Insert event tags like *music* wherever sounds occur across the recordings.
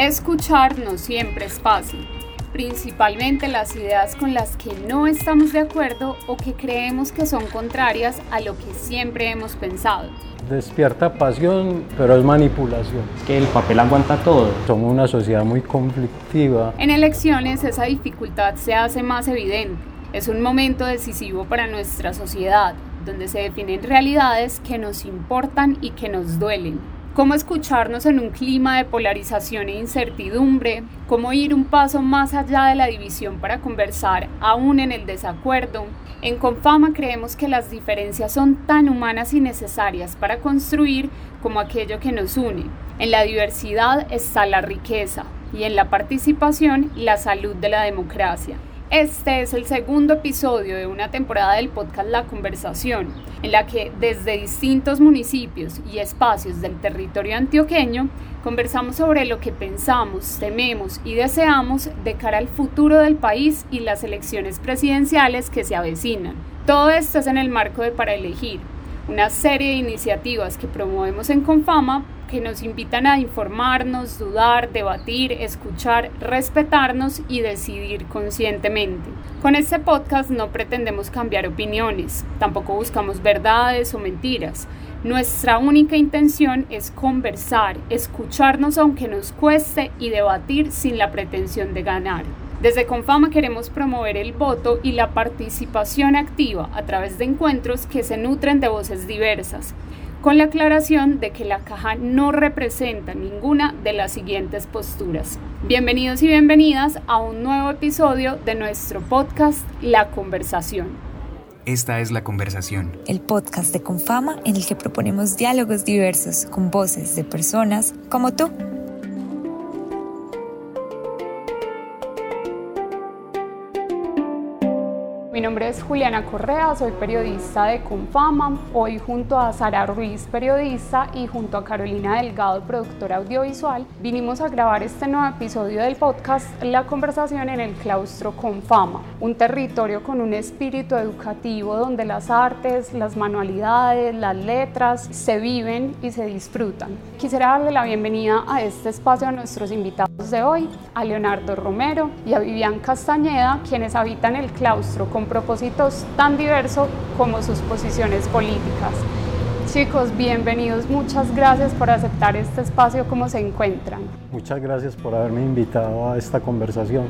Escuchar no siempre es fácil, principalmente las ideas con las que no estamos de acuerdo o que creemos que son contrarias a lo que siempre hemos pensado. Despierta pasión, pero es manipulación. Que el papel aguanta todo. Somos una sociedad muy conflictiva. En elecciones esa dificultad se hace más evidente. Es un momento decisivo para nuestra sociedad, donde se definen realidades que nos importan y que nos duelen cómo escucharnos en un clima de polarización e incertidumbre, cómo ir un paso más allá de la división para conversar aún en el desacuerdo. En Confama creemos que las diferencias son tan humanas y necesarias para construir como aquello que nos une. En la diversidad está la riqueza y en la participación la salud de la democracia. Este es el segundo episodio de una temporada del podcast La Conversación, en la que desde distintos municipios y espacios del territorio antioqueño conversamos sobre lo que pensamos, tememos y deseamos de cara al futuro del país y las elecciones presidenciales que se avecinan. Todo esto es en el marco de Para Elegir, una serie de iniciativas que promovemos en Confama que nos invitan a informarnos, dudar, debatir, escuchar, respetarnos y decidir conscientemente. Con este podcast no pretendemos cambiar opiniones, tampoco buscamos verdades o mentiras. Nuestra única intención es conversar, escucharnos aunque nos cueste y debatir sin la pretensión de ganar. Desde Confama queremos promover el voto y la participación activa a través de encuentros que se nutren de voces diversas, con la aclaración de que la caja no representa ninguna de las siguientes posturas. Bienvenidos y bienvenidas a un nuevo episodio de nuestro podcast La Conversación. Esta es La Conversación. El podcast de Confama en el que proponemos diálogos diversos con voces de personas como tú. Mi nombre es Juliana Correa, soy periodista de Confama. Hoy junto a Sara Ruiz, periodista, y junto a Carolina Delgado, productora audiovisual, vinimos a grabar este nuevo episodio del podcast La conversación en el claustro Confama, un territorio con un espíritu educativo donde las artes, las manualidades, las letras se viven y se disfrutan. Quisiera darle la bienvenida a este espacio a nuestros invitados de hoy, a Leonardo Romero y a Vivian Castañeda, quienes habitan el claustro propósitos tan diversos como sus posiciones políticas. Chicos, bienvenidos, muchas gracias por aceptar este espacio, ¿cómo se encuentran? Muchas gracias por haberme invitado a esta conversación.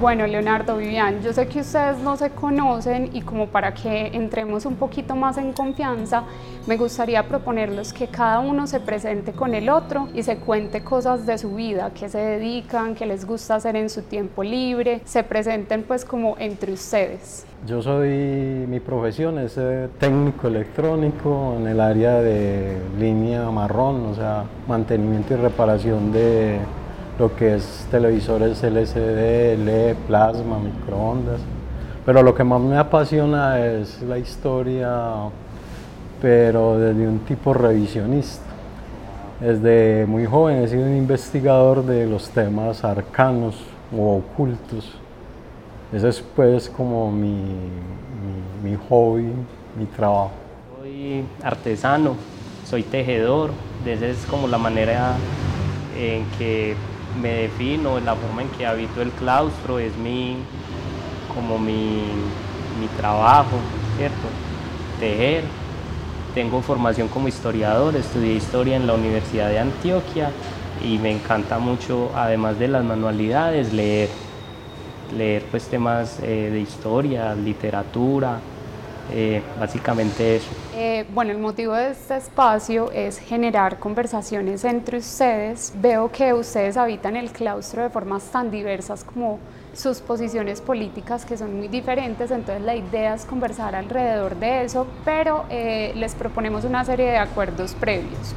Bueno, Leonardo, Vivian, yo sé que ustedes no se conocen y como para que entremos un poquito más en confianza, me gustaría proponerles que cada uno se presente con el otro y se cuente cosas de su vida, que se dedican, que les gusta hacer en su tiempo libre, se presenten pues como entre ustedes. Yo soy, mi profesión es eh, técnico electrónico en el área de línea marrón, o sea, mantenimiento y reparación de lo que es televisores LCD, LED, plasma, microondas. Pero lo que más me apasiona es la historia, pero desde un tipo revisionista. Desde muy joven he sido un investigador de los temas arcanos o ocultos. Ese es pues como mi, mi, hobby, mi trabajo. Soy artesano, soy tejedor, esa es como la manera en que me defino, la forma en que habito el claustro, es mi, como mi, mi trabajo, ¿cierto? Tejer. Tengo formación como historiador, estudié historia en la Universidad de Antioquia y me encanta mucho, además de las manualidades, leer. Leer pues temas eh, de historia, literatura, eh, básicamente eso. Eh, bueno, el motivo de este espacio es generar conversaciones entre ustedes. Veo que ustedes habitan el claustro de formas tan diversas como sus posiciones políticas que son muy diferentes, entonces la idea es conversar alrededor de eso, pero eh, les proponemos una serie de acuerdos previos.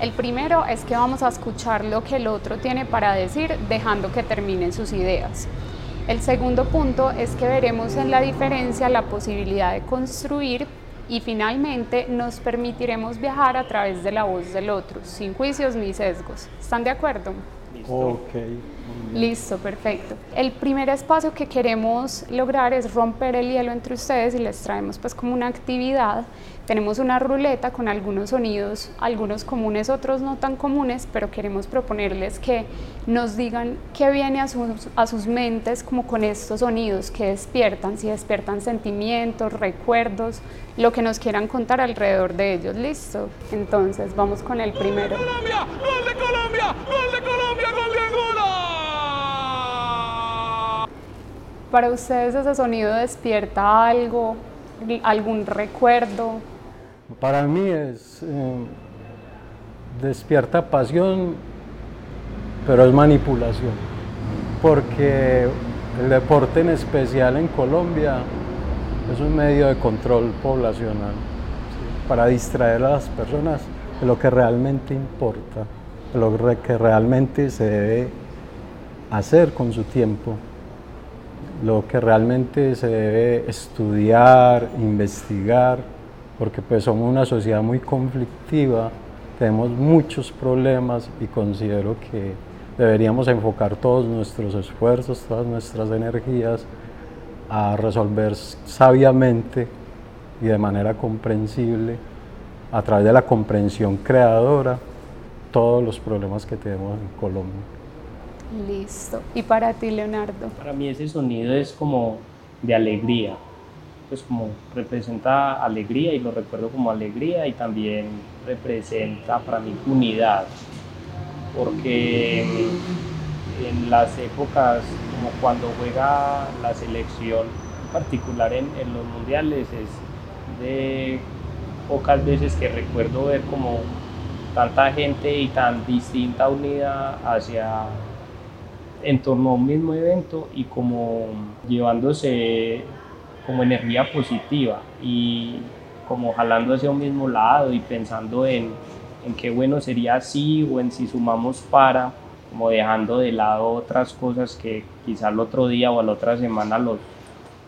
El primero es que vamos a escuchar lo que el otro tiene para decir, dejando que terminen sus ideas. El segundo punto es que veremos en la diferencia la posibilidad de construir y finalmente nos permitiremos viajar a través de la voz del otro, sin juicios ni sesgos. ¿Están de acuerdo? Ok. Listo, perfecto. El primer espacio que queremos lograr es romper el hielo entre ustedes y les traemos pues como una actividad. Tenemos una ruleta con algunos sonidos, algunos comunes, otros no tan comunes, pero queremos proponerles que nos digan qué viene a sus, a sus mentes como con estos sonidos, que despiertan, si despiertan sentimientos, recuerdos, lo que nos quieran contar alrededor de ellos. Listo. Entonces vamos con el primero. Colombia! ¡Gol de Colombia! ¡Gol de Colombia! ¡Gol de! Para ustedes ese sonido despierta algo, algún recuerdo. Para mí es eh, despierta pasión, pero es manipulación, porque el deporte en especial en Colombia es un medio de control poblacional para distraer a las personas de lo que realmente importa, de lo que realmente se debe hacer con su tiempo, lo que realmente se debe estudiar, investigar, porque pues somos una sociedad muy conflictiva, tenemos muchos problemas y considero que deberíamos enfocar todos nuestros esfuerzos, todas nuestras energías a resolver sabiamente y de manera comprensible, a través de la comprensión creadora, todos los problemas que tenemos en Colombia. Listo. ¿Y para ti, Leonardo? Para mí ese sonido es como de alegría, pues como representa alegría y lo recuerdo como alegría y también representa para mí unidad, porque en las épocas como cuando juega la selección, en particular en, los mundiales, es de pocas veces que recuerdo ver como tanta gente y tan distinta unida hacia en torno a un mismo evento y como llevándose como energía positiva y como jalando hacia un mismo lado y pensando en, en qué bueno sería así o en si sumamos para, como dejando de lado otras cosas que quizá el otro día o a la otra semana los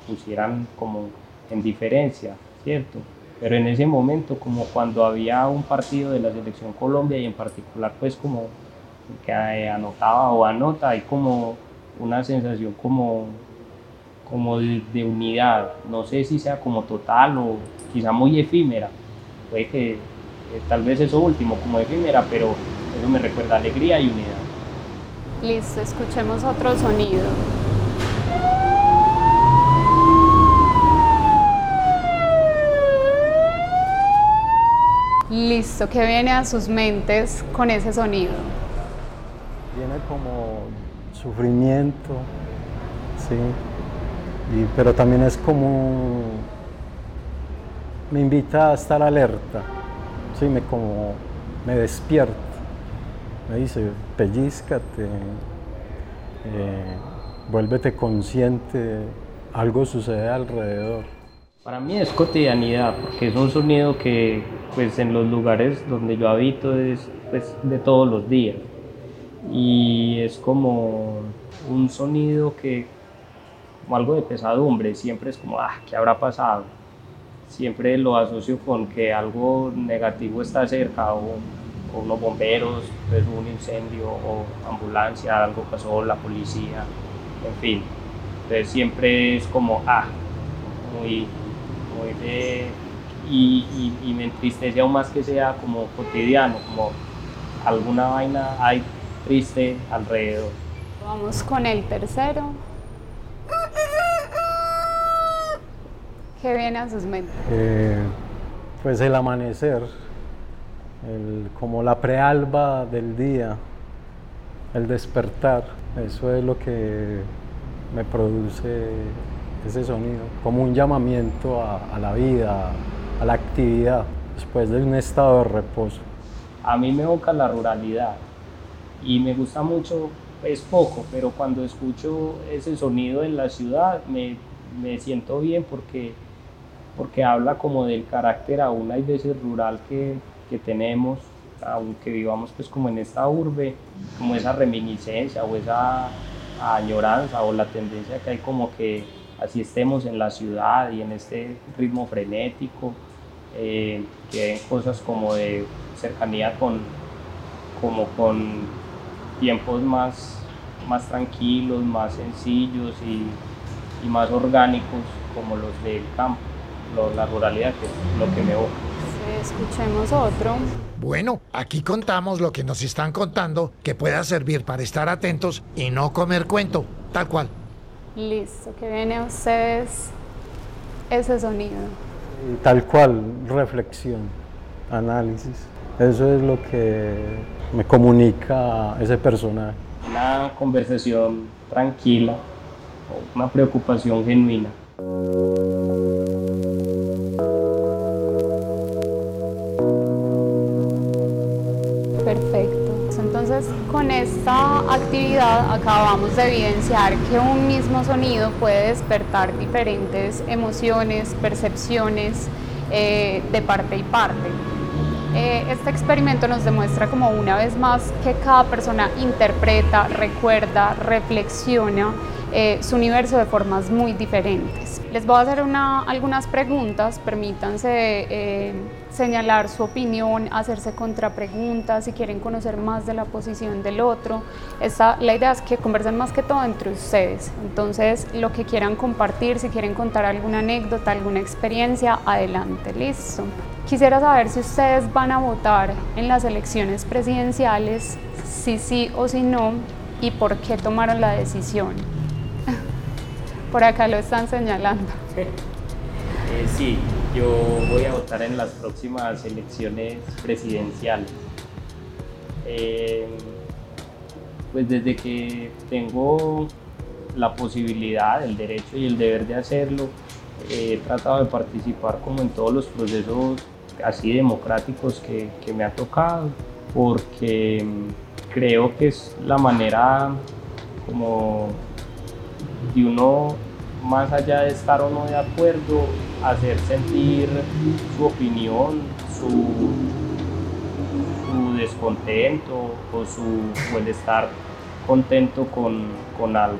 pusieran como en diferencia, ¿cierto? Pero en ese momento, como cuando había un partido de la selección Colombia y en particular pues como que anotaba o anota, hay como una sensación como, como de, de, unidad. No sé si sea como total o quizá muy efímera. Puede que eh, tal vez eso último, como efímera, pero eso me recuerda alegría y unidad. Listo, escuchemos otro sonido. Listo, ¿qué viene a sus mentes con ese sonido? Sufrimiento, sí, pero también es como, me invita a estar alerta, sí, me como, me despierta, me dice, pellizcate, eh, vuélvete consciente, algo sucede alrededor. Para mí es cotidianidad, porque es un sonido que pues en los lugares donde yo habito es pues, de todos los días. Y es como un sonido que, como algo de pesadumbre, siempre es como, ah, ¿qué habrá pasado? Siempre lo asocio con que algo negativo está cerca, o, unos bomberos, pues un incendio, o ambulancia, algo pasó, la policía, en fin. Entonces siempre es como, ah, muy, muy de y, y, me entristece aún más que sea como cotidiano, como alguna vaina hay triste alrededor. Vamos con el tercero. ¿Qué viene a sus mentes? Eh, pues el amanecer, el, como la prealba del día, el despertar, eso es lo que me produce ese sonido, como un llamamiento a, a la vida, a la actividad después de un estado de reposo. A mí me evoca la ruralidad y me gusta mucho, es poco, pero cuando escucho ese sonido en la ciudad me, me siento bien porque, porque habla como del carácter aún hay veces rural que, que tenemos, aunque vivamos pues como en esta urbe, como esa reminiscencia o esa añoranza o la tendencia que hay como que así estemos en la ciudad y en este ritmo frenético, eh, que hay cosas como de cercanía con, como con tiempos más, más tranquilos, más sencillos y, y más orgánicos como los del campo, lo, la ruralidad, que es lo que me evoca. Sí, escuchemos otro. Bueno, aquí contamos lo que nos están contando que pueda servir para estar atentos y no comer cuento, tal cual. Listo, que viene a ustedes ese sonido. Tal cual, reflexión, análisis. Eso es lo que me comunica ese personaje. Una conversación tranquila, una preocupación genuina. Perfecto. Entonces, con esta actividad acabamos de evidenciar que un mismo sonido puede despertar diferentes emociones, percepciones eh, de parte y parte. Eh, este experimento nos demuestra como una vez más que cada persona interpreta, recuerda, reflexiona eh, su universo de formas muy diferentes. Les voy a hacer una, algunas preguntas, permítanse eh, señalar su opinión, hacerse contrapreguntas, si quieren conocer más de la posición del otro. Esta, la idea es que conversen más que todo entre ustedes, entonces lo que quieran compartir, si quieren contar alguna anécdota, alguna experiencia, adelante, listo. Quisiera saber si ustedes van a votar en las elecciones presidenciales, si sí o si no, y por qué tomaron la decisión. *laughs* Por acá lo están señalando. *laughs* Eh, sí, yo voy a votar en las próximas elecciones presidenciales. Eh, pues desde que tengo la posibilidad, el derecho y el deber de hacerlo, he tratado de participar como en todos los procesos así democráticos que, que me ha tocado, porque creo que es la manera como de uno, más allá de estar o no de acuerdo, hacer sentir su opinión, su, su descontento o, su, o el estar contento con, con algo.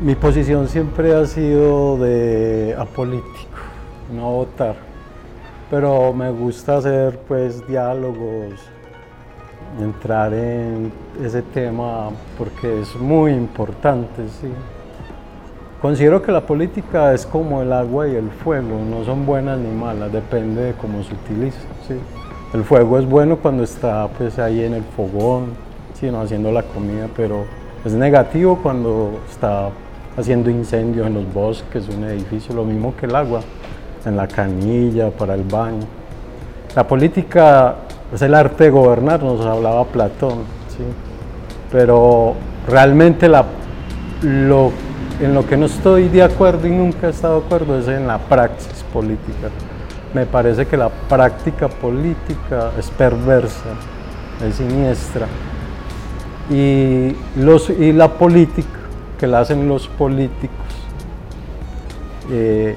Mi posición siempre ha sido de apolítico, no votar, pero me gusta hacer pues diálogos, entrar en ese tema porque es muy importante, sí. Considero que la política es como el agua y el fuego, no son buenas ni malas, depende de cómo se utiliza, sí. El fuego es bueno cuando está pues ahí en el fogón, sino haciendo la comida, pero es negativo cuando está haciendo incendios en los bosques, un edificio, lo mismo que el agua, en la canilla, para el baño. La política es el arte de gobernar, nos hablaba Platón, pero realmente la, lo, en lo que no estoy de acuerdo y nunca he estado de acuerdo es en la praxis política. Me parece que la práctica política es perversa, es siniestra. Y, los, y la política que la hacen los políticos eh,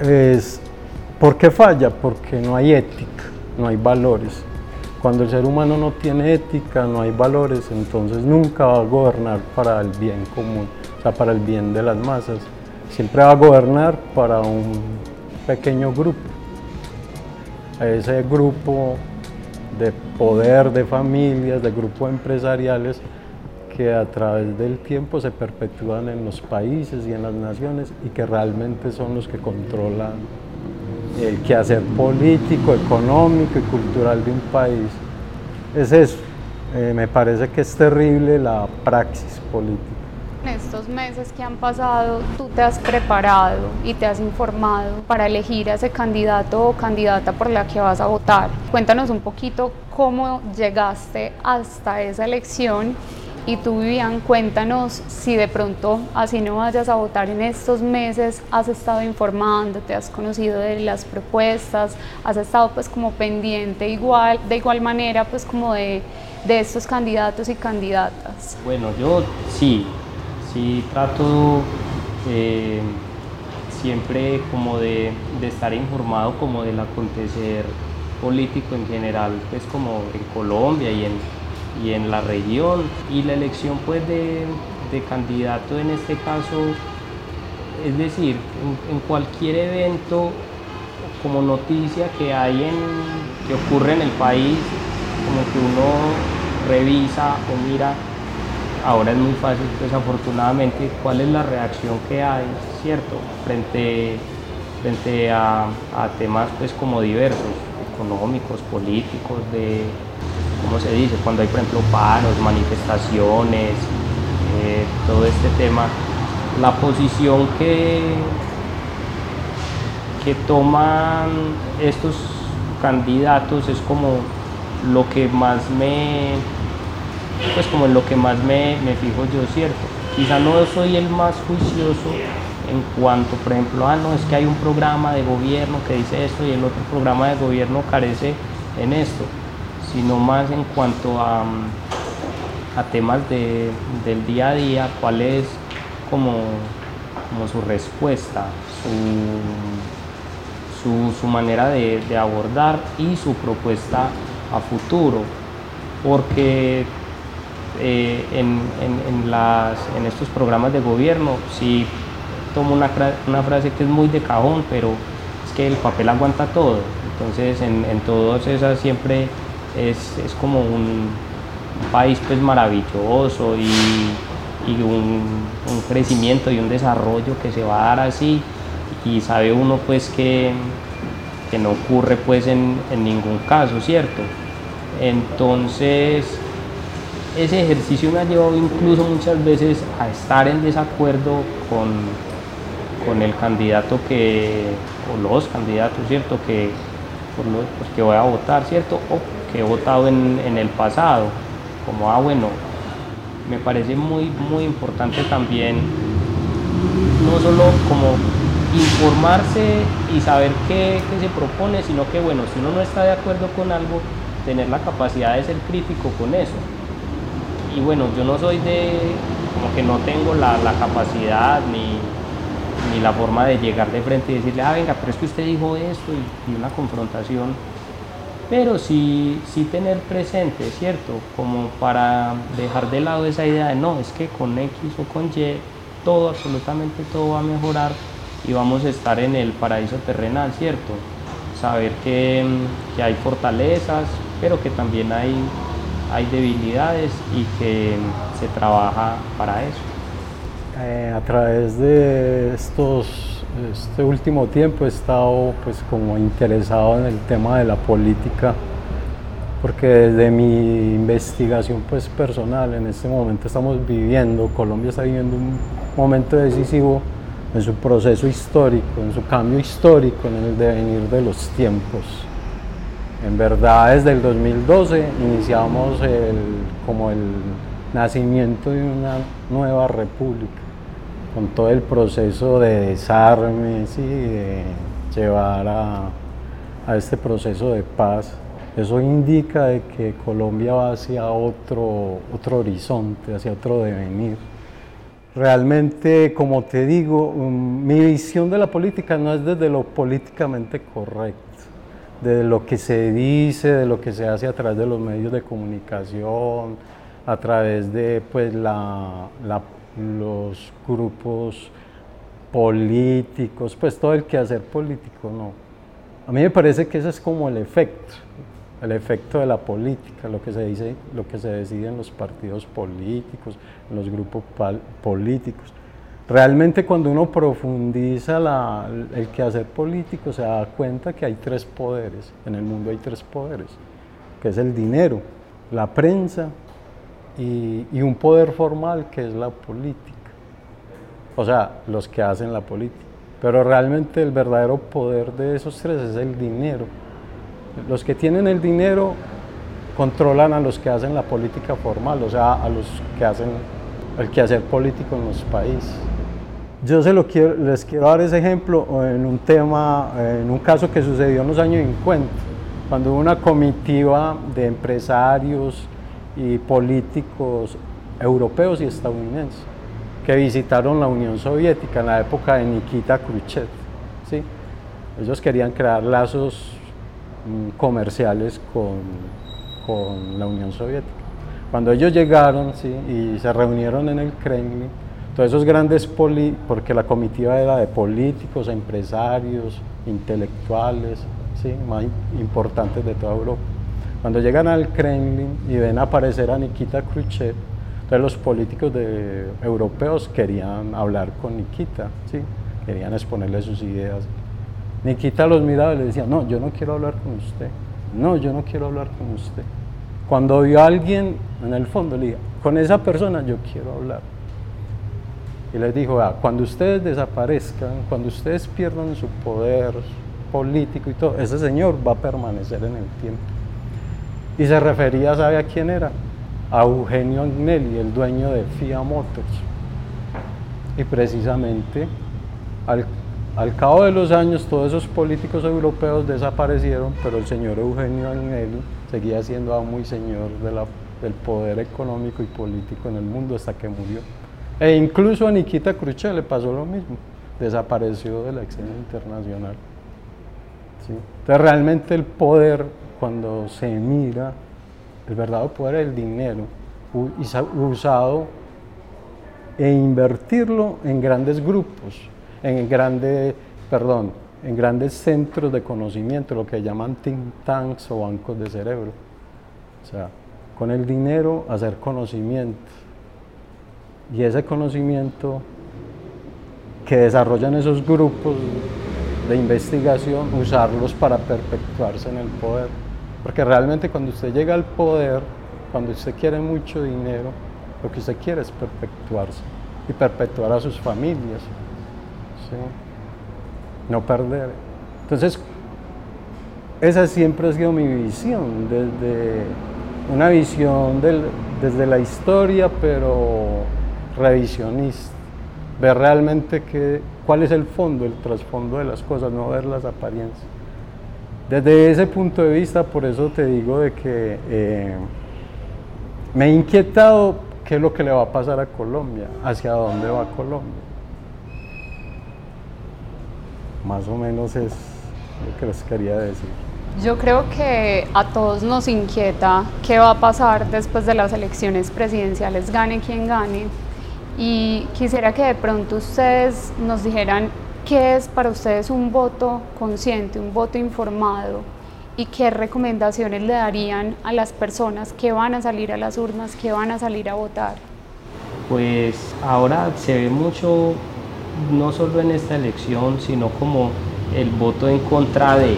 es ¿Por qué falla? Porque no hay ética, no hay valores. Cuando el ser humano no tiene ética, no hay valores, entonces nunca va a gobernar para el bien común, o sea, para el bien de las masas. Siempre va a gobernar para un pequeño grupo. Ese grupo de poder, de familias, de grupos empresariales que a través del tiempo se perpetúan en los países y en las naciones y que realmente son los que controlan el quehacer político, económico y cultural de un país. Es eso. Eh, me parece que es terrible la praxis política. En estos meses que han pasado, tú te has preparado y te has informado para elegir a ese candidato o candidata por la que vas a votar. Cuéntanos un poquito cómo llegaste hasta esa elección y tú, Vivian, cuéntanos si de pronto, así no vayas a votar en estos meses, has estado informando, te has conocido de las propuestas, has estado pues como pendiente igual, de igual manera pues como de, de estos candidatos y candidatas. Bueno, yo sí, sí trato eh, siempre como de, de estar informado como del acontecer político en general, pues como en Colombia y en y en la región. Y la elección pues de, de candidato en este caso, es decir, en, cualquier evento como noticia que hay en, que ocurre en el país, como que uno revisa o mira, ahora es muy fácil, pues, cuál es la reacción que hay, ¿cierto? Frente, frente a, a temas pues como diversos, económicos, políticos, de, ¿cómo se dice? Cuando hay, por ejemplo, paros, manifestaciones, eh, todo este tema, la posición que, que toman estos candidatos es como lo que más me, pues como lo que más me, me fijo yo, ¿cierto? Quizá no soy el más juicioso en cuanto, por ejemplo, ah, no, es que hay un programa de gobierno que dice esto y el otro programa de gobierno carece en esto, sino más en cuanto a, a temas de, del día a día, cuál es como, como su respuesta, su, su, manera de, de abordar y su propuesta a futuro, porque eh, en, en, en, las, en, estos programas de gobierno si tomo una, una, frase que es muy de cajón, pero es que el papel aguanta todo. Entonces en, en todas esas siempre es, es como un, país pues maravilloso y, y un, un, crecimiento y un desarrollo que se va a dar así y sabe uno pues que, que no ocurre pues en, en ningún caso, ¿cierto? Entonces, ese ejercicio me ha llevado incluso muchas veces a estar en desacuerdo con, con el candidato que, o los candidatos, ¿cierto? Que, por los, pues, que voy a votar, ¿cierto? He votado en, en, el pasado. Como, ah, bueno, me parece muy, muy importante también, no solo como informarse y saber qué, qué se propone, sino que, bueno, si uno no está de acuerdo con algo, tener la capacidad de ser crítico con eso. Y bueno, yo no soy de, como que no tengo la, la capacidad ni, ni, la forma de llegar de frente y decirle, ah, venga, pero es que usted dijo esto y una confrontación. Pero sí, sí tener presente, ¿cierto? Como para dejar de lado esa idea de no, es que con X o con Y todo, absolutamente todo va a mejorar y vamos a estar en el paraíso terrenal, ¿cierto? Saber que, que hay fortalezas, pero que también hay, hay debilidades y que se trabaja para eso. Eh, a través de estos, este último tiempo he estado pues como interesado en el tema de la política porque desde mi investigación pues personal en este momento estamos viviendo, Colombia está viviendo un momento decisivo en su proceso histórico, en su cambio histórico, en el devenir de los tiempos. En verdad, desde el 2012 iniciamos el, como el nacimiento de una nueva república, con todo el proceso de desarme, ¿sí? de llevar a, a, este proceso de paz. Eso indica de que Colombia va hacia otro, otro horizonte, hacia otro devenir. Realmente, como te digo, um, mi visión de la política no es desde lo políticamente correcto de lo que se dice, de lo que se hace a través de los medios de comunicación, a través de pues, la, la, los grupos políticos, pues todo el quehacer político, no. A mí me parece que ese es como el efecto, el efecto de la política, lo que se dice, lo que se decide en los partidos políticos, en los grupos políticos. Realmente cuando uno profundiza la, el quehacer político se da cuenta que hay tres poderes, en el mundo hay tres poderes, que es el dinero, la prensa y, y un poder formal que es la política, o sea, los que hacen la política. Pero realmente el verdadero poder de esos tres es el dinero. Los que tienen el dinero controlan a los que hacen la política formal, o sea, a los que hacen el quehacer político en los países. Yo se lo quiero, les quiero dar ese ejemplo en un tema, en un caso que sucedió en los años 50, cuando hubo una comitiva de empresarios y políticos europeos y estadounidenses que visitaron la Unión Soviética en la época de Nikita Khrushchev. ¿sí? Ellos querían crear lazos mm, comerciales con, con la Unión Soviética. Cuando ellos llegaron ¿sí? y se reunieron en el Kremlin, todos esos grandes, poli, porque la comitiva era de políticos, empresarios, intelectuales, ¿sí? más importantes de toda Europa. Cuando llegan al Kremlin y ven aparecer a Nikita Khrushchev, entonces los políticos europeos querían hablar con Nikita, ¿sí? querían exponerle sus ideas. Nikita los miraba y le decía, no, yo no quiero hablar con usted, no, yo no quiero hablar con usted. Cuando vio a alguien en el fondo, le dije, con esa persona yo quiero hablar. Y les dijo, ah, cuando ustedes desaparezcan, cuando ustedes pierdan su poder político y todo, ese señor va a permanecer en el tiempo. Y se refería, ¿sabe a quién era? A Eugenio Agnelli, el dueño de Fiat Motors. Y precisamente al, cabo de los años todos esos políticos europeos desaparecieron, pero el señor Eugenio Agnelli seguía siendo muy señor del poder económico y político en el mundo hasta que murió. E incluso a Nikita Khrushchev le pasó lo mismo, desapareció de la escena internacional. Entonces realmente el poder, cuando se mira, el verdadero poder es el dinero, usado e invertirlo en grandes grupos, en grandes, perdón, en grandes centros de conocimiento, lo que llaman think tanks o bancos de cerebro. O sea, con el dinero hacer conocimiento y ese conocimiento que desarrollan esos grupos de investigación, usarlos para perpetuarse en el poder. Porque realmente cuando usted llega al poder, cuando usted quiere mucho dinero, lo que usted quiere es perpetuarse y perpetuar a sus familias. No perder. Entonces, esa siempre ha sido mi visión, desde una visión desde la historia, pero revisionista, ver realmente que, cuál es el fondo, el trasfondo de las cosas, no ver las apariencias. Desde ese punto de vista, por eso te digo de que eh, me he inquietado qué es lo que le va a pasar a Colombia, hacia dónde va Colombia. Más o menos es lo que les quería decir. Yo creo que a todos nos inquieta qué va a pasar después de las elecciones presidenciales, gane quien gane, y quisiera que de pronto ustedes nos dijeran qué es para ustedes un voto consciente, un voto informado y qué recomendaciones le darían a las personas que van a salir a las urnas, que van a salir a votar. Pues ahora se ve mucho, no solo en esta elección, sino como el voto en contra de.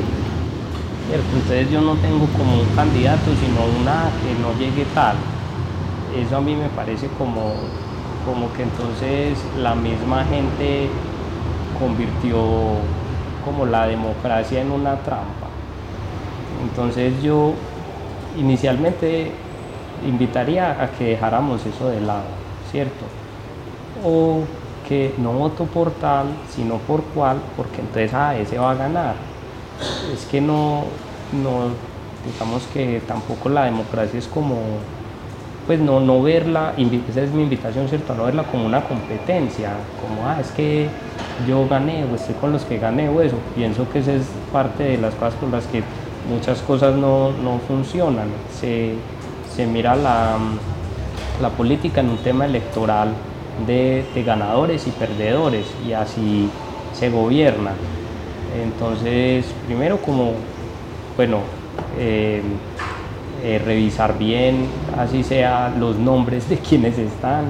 Entonces yo no tengo como un candidato, sino una que no llegue tal. Eso a mí me parece como como que entonces la misma gente convirtió como la democracia en una trampa. Entonces yo inicialmente invitaría a que dejáramos eso de lado, ¿cierto? O que no voto por tal, sino por cual, porque entonces a ah, ese va a ganar. Es que no, no, digamos que tampoco la democracia es como pues no, no verla, esa es mi invitación, ¿cierto? No verla como una competencia, como, ah, es que yo gané o estoy con los que gané o eso. Pienso que esa es parte de las cosas por las que muchas cosas no, funcionan. Se, mira la, la, política en un tema electoral de, ganadores y perdedores y así se gobierna. Entonces, primero como, bueno, eh, eh, revisar bien, así sea los nombres de *laughs* quienes están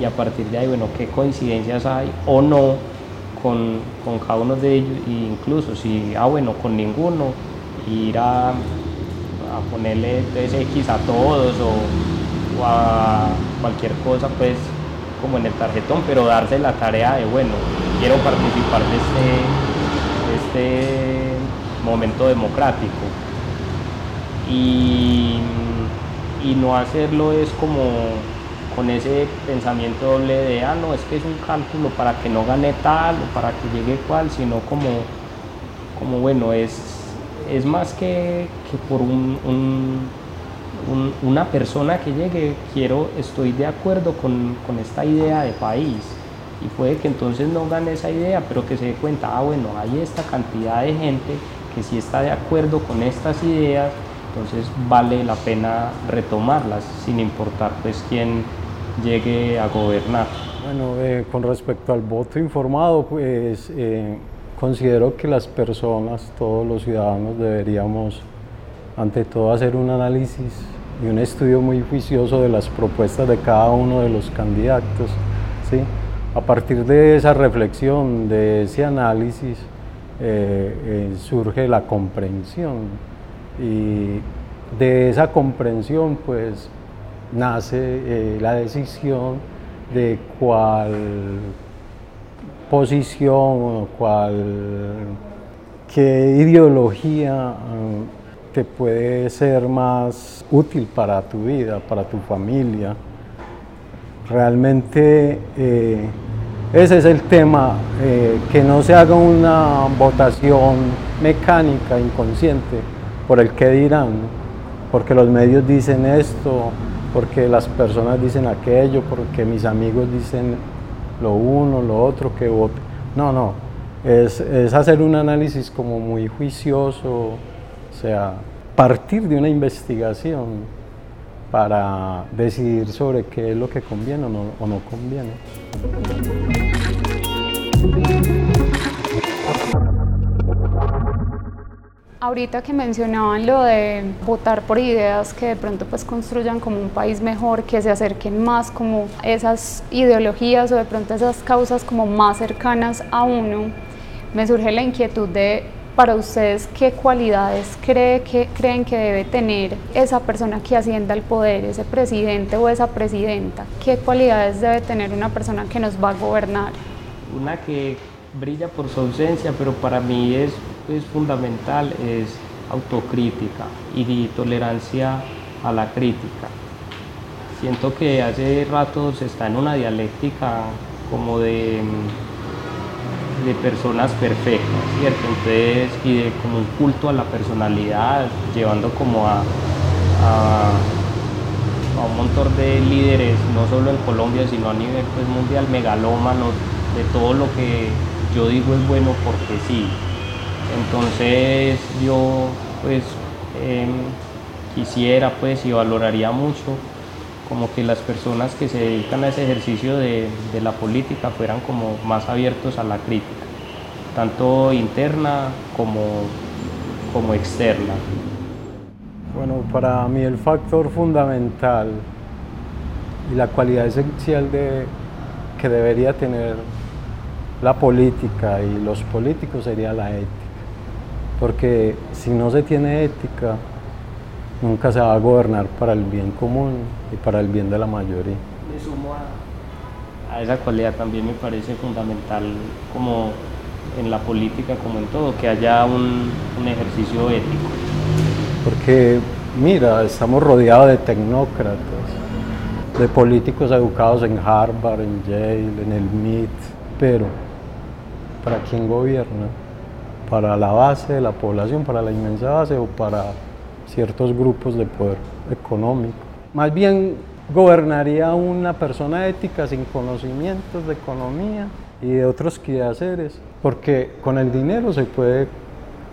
y a partir de ahí, bueno, qué coincidencias hay o no con, con cada uno de ellos, e incluso si, ah, bueno, con ninguno, ir a, a ponerle X a todos o, a cualquier cosa, pues como en el tarjetón, pero darse la tarea de, bueno, quiero participar de este, de este momento democrático y, no hacerlo es como con ese pensamiento doble de, ah, no, es que es un cálculo para que no gane tal o para que llegue cual, sino como, como bueno, es, es más que, por una persona que llegue, quiero, estoy de acuerdo con, con, esta idea de país. Y puede que entonces no gane esa idea, pero que se dé cuenta, ah, bueno, hay esta cantidad de gente que sí está de acuerdo con estas ideas entonces vale la pena retomarlas sin importar pues quién llegue a gobernar. Bueno, eh, con respecto al voto informado, pues eh, considero que las personas, todos los ciudadanos deberíamos ante todo hacer un análisis y un estudio muy juicioso de las propuestas de cada uno de los candidatos. ¿sí? A partir de esa reflexión, de ese análisis, eh, eh, surge la comprensión y de esa comprensión pues nace eh, la decisión de cuál posición o cuál qué ideología te puede ser más útil para tu vida, para tu familia. Realmente ese es el tema, eh, que no se haga una votación mecánica, inconsciente, por el que dirán, porque los medios dicen esto, porque las personas dicen aquello, porque mis amigos dicen lo uno, lo otro, que vote. No, no, es, es hacer un análisis como muy juicioso, o sea, partir de una investigación para decidir sobre qué es lo que conviene o no, o no conviene. Ahorita que mencionaban lo de votar por ideas que de pronto pues construyan como un país mejor, que se acerquen más como esas ideologías o de pronto esas causas como más cercanas a uno, me surge la inquietud de para ustedes qué cualidades cree que, creen que debe tener esa persona que ascienda al poder, ese presidente o esa presidenta, qué cualidades debe tener una persona que nos va a gobernar. Una que brilla por su ausencia, pero para mí es, es fundamental, es autocrítica y tolerancia a la crítica. Siento que hace rato se está en una dialéctica como de de personas perfectas, ¿cierto? Entonces, y de como un culto a la personalidad, llevando como a, a, un montón de líderes, no solo en Colombia, sino a nivel pues, mundial, megalómanos, de todo lo que yo digo es bueno porque sí. Entonces yo pues em, quisiera pues y valoraría mucho como que las personas que se dedican a ese ejercicio de, la política fueran como más abiertos a la crítica, tanto interna como, como externa. Bueno, para mí el factor fundamental y la cualidad esencial de, que debería tener la política y los políticos sería la ética. Porque si no se tiene ética, nunca se va a gobernar para el bien común y para el bien de la mayoría. Me sumo a, esa cualidad también me parece fundamental como en la política como en todo, que haya un, un ejercicio ético. Porque mira, estamos rodeados de tecnócratas, de políticos educados en Harvard, en Yale, en el MIT, pero ¿para quién gobierna? ¿Para la base de la población, para la inmensa base o para ciertos grupos de poder económico. Más bien gobernaría una persona ética sin conocimientos de economía y de otros quehaceres, porque con el dinero se puede,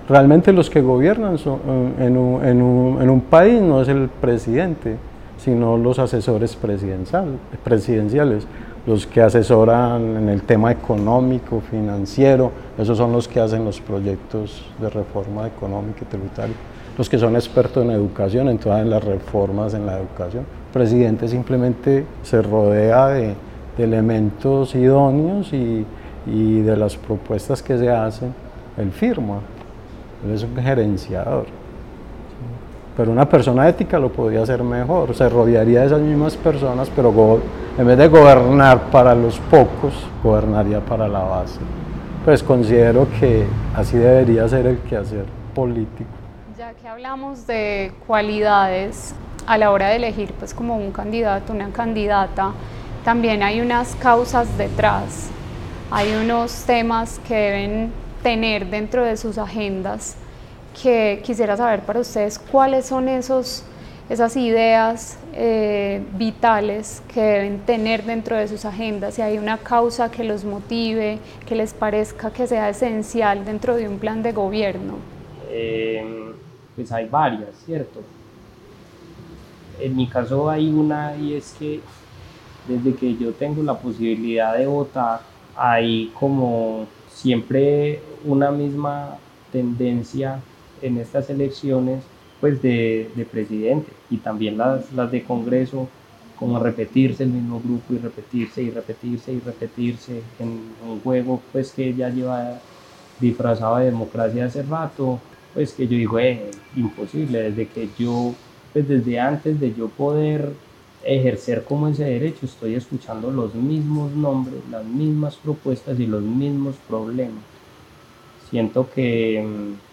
realmente los que gobiernan son, un, en, un, en, un, país no es el presidente, sino los asesores presidenciales, los que asesoran en el tema económico, financiero, esos son los que hacen los proyectos de reforma económica y tributaria los que son expertos en educación, en todas las reformas en la educación. El presidente simplemente se rodea de, elementos idóneos y, de las propuestas que se hacen, él firma. Él es un gerenciador. Pero una persona ética lo podría hacer mejor, se rodearía de esas mismas personas, pero en vez de gobernar para los pocos, gobernaría para la base. Pues considero que así debería ser el quehacer político que hablamos de cualidades a la hora de elegir pues como un candidato, una candidata, también hay unas causas detrás, hay unos temas que deben tener dentro de sus agendas que quisiera saber para ustedes cuáles son esos, esas ideas eh, vitales que deben tener dentro de sus agendas, si hay una causa que los motive, que les parezca que sea esencial dentro de un plan de gobierno. Eh pues hay varias, ¿cierto? En mi caso hay una y es que desde que yo tengo la posibilidad de votar, hay como siempre una misma tendencia en estas elecciones pues de, de presidente y también las, las de Congreso, como repetirse el mismo grupo y repetirse y repetirse y repetirse en un juego pues que ya lleva disfrazado de democracia hace rato, pues que yo digo, eh, imposible, desde que yo, pues desde antes de yo poder ejercer como ese derecho, estoy escuchando los mismos nombres, las mismas propuestas y los mismos problemas. Siento que, mm,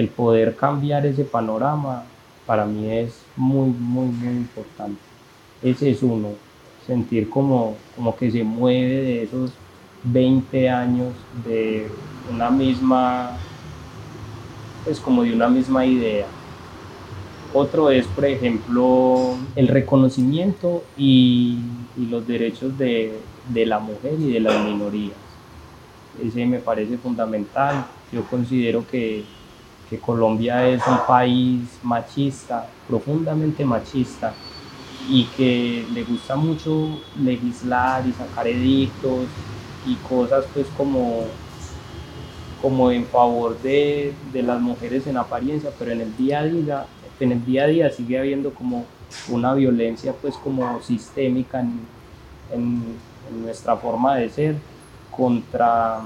el poder cambiar ese panorama para mí es muy, muy, muy importante. Ese es uno, sentir como, como que se mueve de esos 20 años de una misma, pues como de una misma idea. Otro es, por ejemplo, el reconocimiento y, y los derechos de, de, la mujer y de las minorías. Ese me parece fundamental. Yo considero que, Colombia es un país machista, profundamente machista, y que le gusta mucho legislar y sacar edictos y cosas pues como, como en favor de, de, las mujeres en apariencia, pero en el día a día, en el día a día sigue habiendo como una violencia pues como sistémica en, en nuestra forma de ser contra,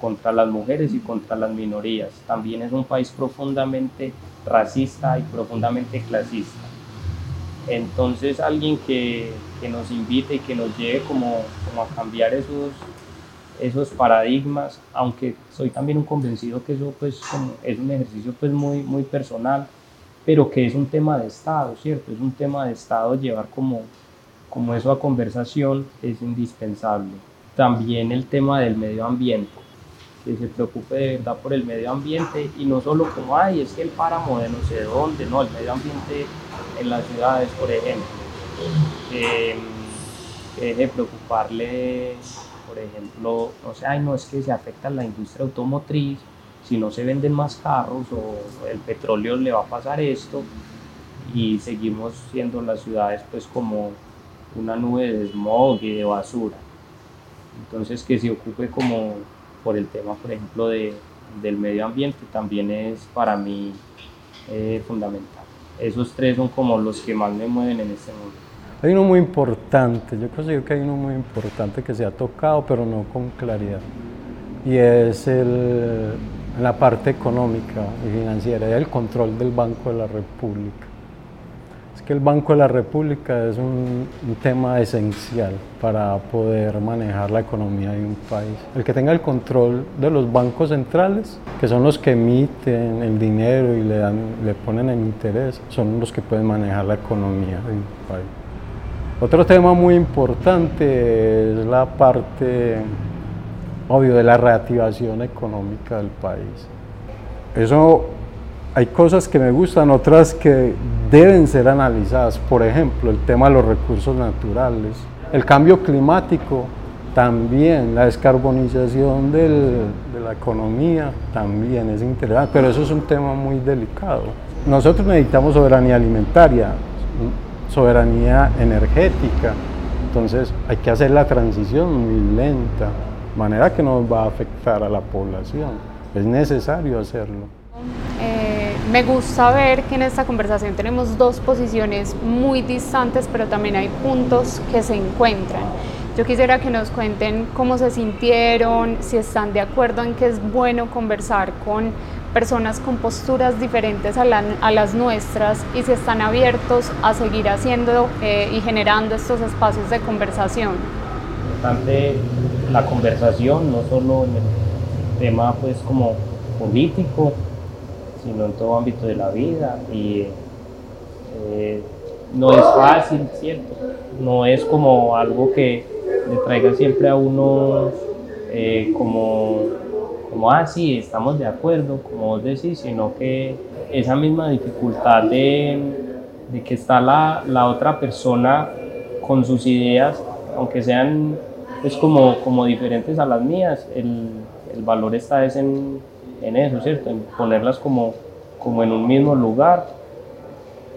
contra las mujeres y contra las minorías. También es un país profundamente racista y profundamente clasista. Entonces alguien que, que, nos invite y que nos lleve como, como, a cambiar esos, esos paradigmas, aunque soy también un convencido que eso pues como es un ejercicio pues muy, muy personal, pero que es un tema de Estado, ¿cierto? Es un tema de Estado llevar como, como eso a conversación es indispensable. También el tema del medio ambiente, que se preocupe de verdad por el medio ambiente y no solo como, ay, es que el páramo de no sé dónde, no, el medio ambiente en las ciudades, por ejemplo, eh, que deje de preocuparle, por ejemplo, no sé, ay, no es que se afecta la industria automotriz, si no se venden más carros o el petróleo le va a pasar esto y seguimos siendo las ciudades pues como una nube de smog y de basura. Entonces que se ocupe como por el tema, por ejemplo, de, del medio ambiente también es para mí eh, fundamental esos tres son como los que más me mueven en este mundo. Hay uno muy importante, yo considero que hay uno muy importante que se ha tocado, pero no con claridad, y es el, la parte económica y financiera, el control del Banco de la República que el Banco de la República es un, tema esencial para poder manejar la economía de un país. El que tenga el control de los bancos centrales, que son los que emiten el dinero y le, dan, le ponen el interés, son los que pueden manejar la economía de un país. Otro tema muy importante es la parte, obvio, de la reactivación económica del país. Eso hay cosas que me gustan, otras que deben ser analizadas. Por ejemplo, el tema de los recursos naturales, el cambio climático, también la descarbonización de la economía, también es interesante, pero eso es un tema muy delicado. Nosotros necesitamos soberanía alimentaria, soberanía energética, entonces hay que hacer la transición muy lenta, manera que no va a afectar a la población. Es necesario hacerlo. Eh, me gusta ver que en esta conversación tenemos dos posiciones muy distantes, pero también hay puntos que se encuentran. Yo quisiera que nos cuenten cómo se sintieron, si están de acuerdo en que es bueno conversar con personas con posturas diferentes a, la, a las nuestras y si están abiertos a seguir haciendo eh, y generando estos espacios de conversación. Importante la conversación, no solo en el tema pues como político, sino en todo ámbito de la vida. Y eh, no es fácil, ¿cierto? No es como algo que le traiga siempre a uno eh, como, como, ah, sí, estamos de acuerdo, como vos decís, sino que esa misma dificultad de, de que está la, la, otra persona con sus ideas, aunque sean pues como, como diferentes a las mías, el, el valor está es en en eso, ¿cierto? En ponerlas como, como en un mismo lugar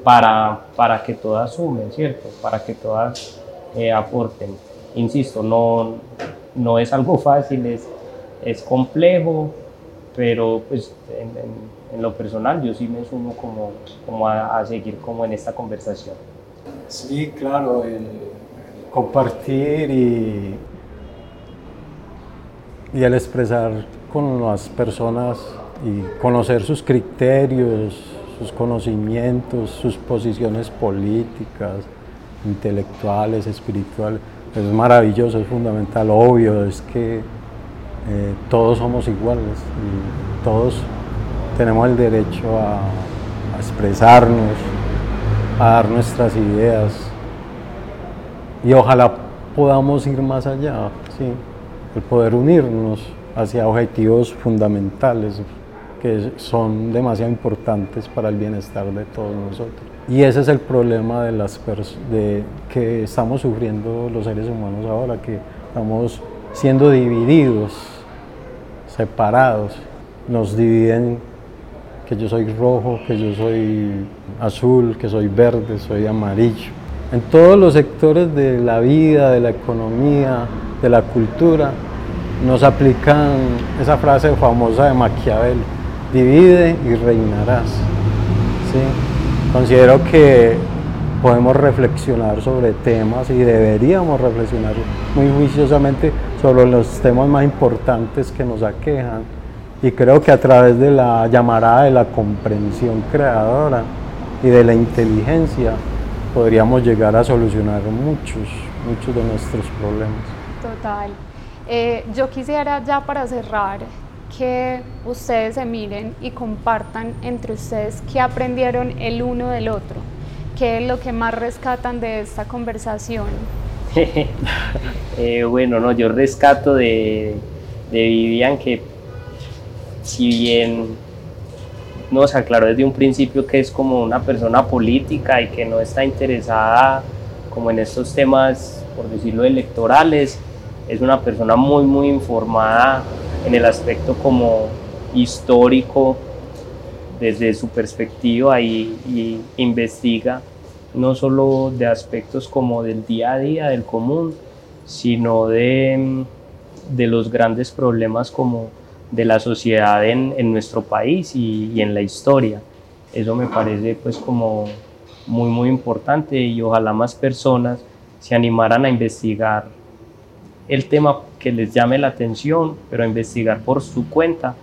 para, para que todas sumen, ¿cierto? Para que todas eh, aporten. Insisto, no, no es algo *laughs* fácil, es, es complejo, pero pues en, lo personal yo sí me sumo como, como a, seguir como en esta conversación. Sí, claro, el, compartir y, y el expresar con las personas y conocer sus criterios, sus conocimientos, sus posiciones políticas, intelectuales, espirituales, es maravilloso, es fundamental, obvio, es que eh, todos somos iguales y todos tenemos el derecho a, expresarnos, a dar nuestras ideas. Y ojalá podamos ir más allá, ¿sí? el poder unirnos hacia objetivos fundamentales que son demasiado importantes para el bienestar de todos nosotros. Y ese es el problema de las de que estamos sufriendo los seres humanos ahora, que estamos siendo divididos, separados. Nos dividen que yo soy rojo, que yo soy azul, que soy verde, soy amarillo. En todos los sectores de la vida, de la economía, de la cultura, nos aplican esa frase famosa de Maquiavelo, divide y reinarás. ¿Sí? Considero que podemos reflexionar sobre temas y deberíamos reflexionar muy juiciosamente sobre los temas más importantes que nos aquejan. Y creo que a través de la llamarada de la comprensión creadora y de la inteligencia podríamos llegar a solucionar muchos, muchos de nuestros problemas. Total. Eh, yo quisiera ya para cerrar que ustedes se miren y compartan entre ustedes qué aprendieron el uno del otro, qué es lo que más rescatan de esta conversación. *laughs* Eh, bueno, no, yo rescato de, de Vivian que si bien nos aclaró desde un principio que es como una persona política y que no está interesada como en estos temas, por decirlo, electorales, es una persona muy, muy informada en el aspecto como histórico desde su perspectiva y, investiga no solo de aspectos como del día a día, del común, sino de, de los grandes problemas como de la sociedad en, en nuestro país y, y, en la historia. Eso me parece pues como muy muy importante y ojalá más personas se animaran a investigar el tema que les llame la atención, pero a investigar por su cuenta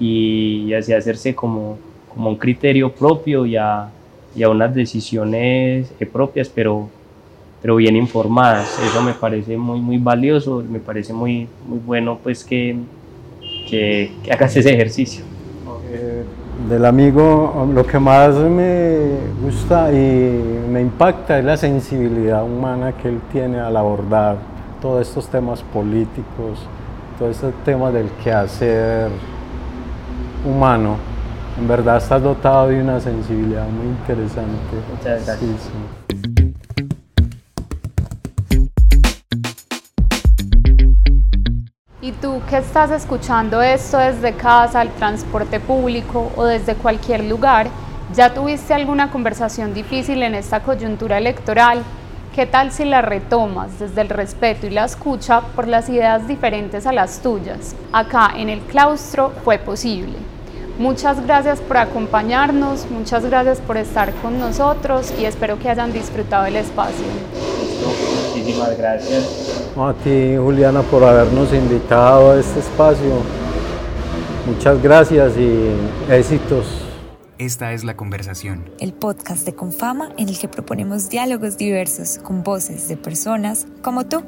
y así hacerse como, como un criterio propio y a, y a unas decisiones propias, pero, pero bien informadas. Eso me parece muy, muy valioso, me parece muy, muy bueno pues que, que, hagas ese ejercicio. Eh, del amigo, lo que más me gusta y me impacta es la sensibilidad humana que él tiene al abordar todos estos temas políticos, todo este tema del quehacer humano, en verdad estás dotado de una sensibilidad muy interesante. Muchas gracias. Y tú que estás escuchando esto desde casa, el transporte público o desde cualquier lugar, ¿ya tuviste alguna conversación difícil en esta coyuntura electoral? ¿Qué tal si la retomas desde el respeto y la escucha por las ideas diferentes a las tuyas? Acá en el claustro fue posible. Muchas gracias por acompañarnos, muchas gracias por estar con nosotros y espero que hayan disfrutado el espacio. Muchísimas gracias. A ti, Juliana, por habernos invitado a este espacio. Muchas gracias y éxitos. Esta es La Conversación. El podcast de Confama en el que proponemos diálogos diversos con voces de personas como tú.